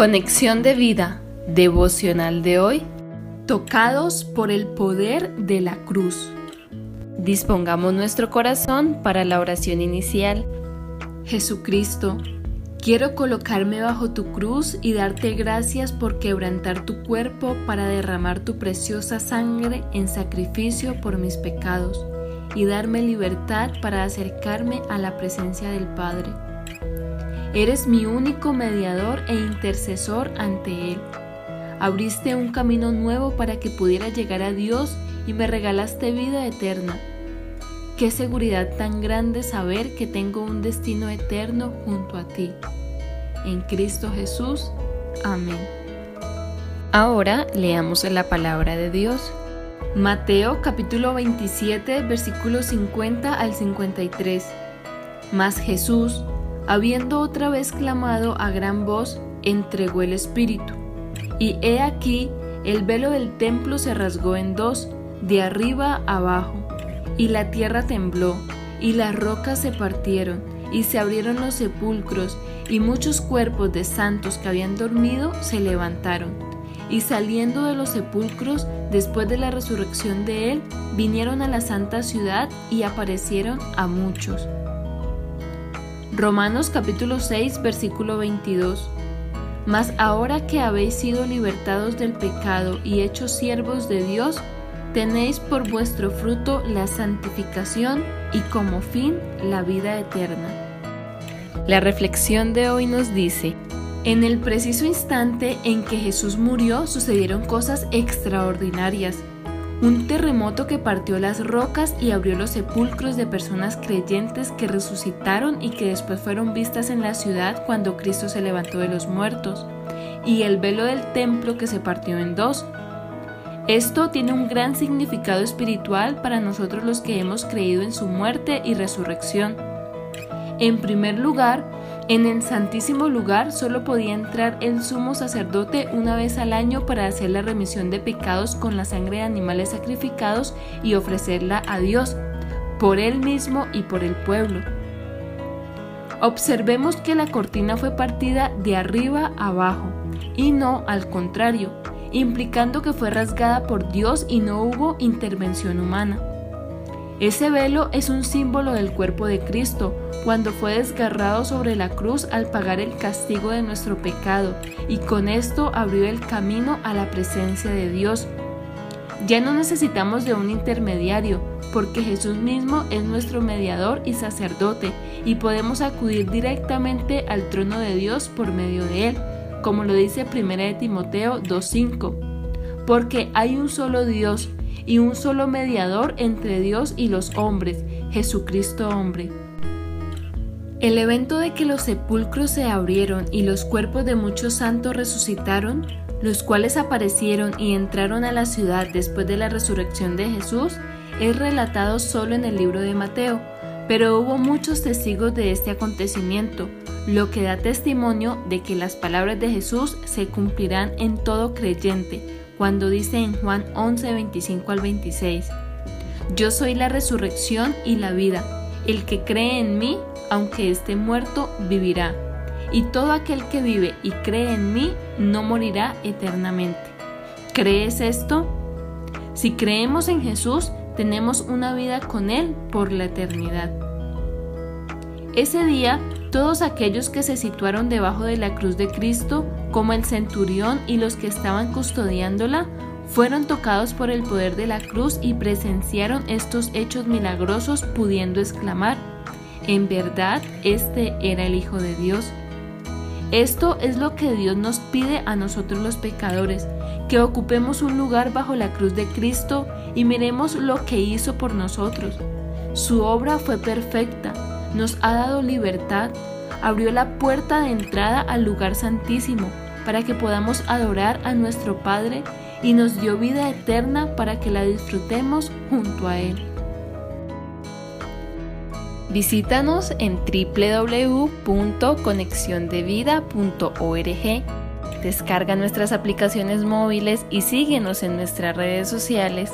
Conexión de vida devocional de hoy. Tocados por el poder de la cruz. Dispongamos nuestro corazón para la oración inicial. Jesucristo, quiero colocarme bajo tu cruz y darte gracias por quebrantar tu cuerpo para derramar tu preciosa sangre en sacrificio por mis pecados y darme libertad para acercarme a la presencia del Padre. Eres mi único mediador e intercesor ante Él. Abriste un camino nuevo para que pudiera llegar a Dios y me regalaste vida eterna. Qué seguridad tan grande saber que tengo un destino eterno junto a ti. En Cristo Jesús. Amén. Ahora leamos la palabra de Dios. Mateo capítulo 27 versículos 50 al 53. Mas Jesús, habiendo otra vez clamado a gran voz, entregó el Espíritu. Y he aquí, el velo del templo se rasgó en dos, de arriba abajo, y la tierra tembló, y las rocas se partieron, y se abrieron los sepulcros, y muchos cuerpos de santos que habían dormido se levantaron. Y saliendo de los sepulcros, después de la resurrección de él, vinieron a la santa ciudad y aparecieron a muchos. Romanos capítulo 6 versículo 22. Mas ahora que habéis sido libertados del pecado y hechos siervos de Dios, tenéis por vuestro fruto la santificación y como fin la vida eterna. La reflexión de hoy nos dice, en el preciso instante en que Jesús murió sucedieron cosas extraordinarias un terremoto que partió las rocas y abrió los sepulcros de personas creyentes que resucitaron y que después fueron vistas en la ciudad cuando Cristo se levantó de los muertos, y el velo del templo que se partió en dos. Esto tiene un gran significado espiritual para nosotros los que hemos creído en su muerte y resurrección. En primer lugar, en el Santísimo Lugar solo podía entrar el sumo sacerdote una vez al año para hacer la remisión de pecados con la sangre de animales sacrificados y ofrecerla a Dios, por él mismo y por el pueblo. Observemos que la cortina fue partida de arriba abajo y no al contrario, implicando que fue rasgada por Dios y no hubo intervención humana. Ese velo es un símbolo del cuerpo de Cristo, cuando fue desgarrado sobre la cruz al pagar el castigo de nuestro pecado, y con esto abrió el camino a la presencia de Dios. Ya no necesitamos de un intermediario, porque Jesús mismo es nuestro mediador y sacerdote, y podemos acudir directamente al trono de Dios por medio de él, como lo dice 1 Timoteo 2.5. Porque hay un solo Dios, y un solo mediador entre Dios y los hombres, Jesucristo hombre. El evento de que los sepulcros se abrieron y los cuerpos de muchos santos resucitaron, los cuales aparecieron y entraron a la ciudad después de la resurrección de Jesús, es relatado solo en el libro de Mateo, pero hubo muchos testigos de este acontecimiento, lo que da testimonio de que las palabras de Jesús se cumplirán en todo creyente, cuando dice en Juan 11, 25 al 26, Yo soy la resurrección y la vida, el que cree en mí, aunque esté muerto, vivirá, y todo aquel que vive y cree en mí, no morirá eternamente. ¿Crees esto? Si creemos en Jesús, tenemos una vida con Él por la eternidad. Ese día, todos aquellos que se situaron debajo de la cruz de Cristo como el centurión y los que estaban custodiándola, fueron tocados por el poder de la cruz y presenciaron estos hechos milagrosos pudiendo exclamar, en verdad, este era el Hijo de Dios. Esto es lo que Dios nos pide a nosotros los pecadores, que ocupemos un lugar bajo la cruz de Cristo y miremos lo que hizo por nosotros. Su obra fue perfecta, nos ha dado libertad, abrió la puerta de entrada al lugar santísimo para que podamos adorar a nuestro Padre y nos dio vida eterna para que la disfrutemos junto a Él. Visítanos en www.conexiondevida.org. Descarga nuestras aplicaciones móviles y síguenos en nuestras redes sociales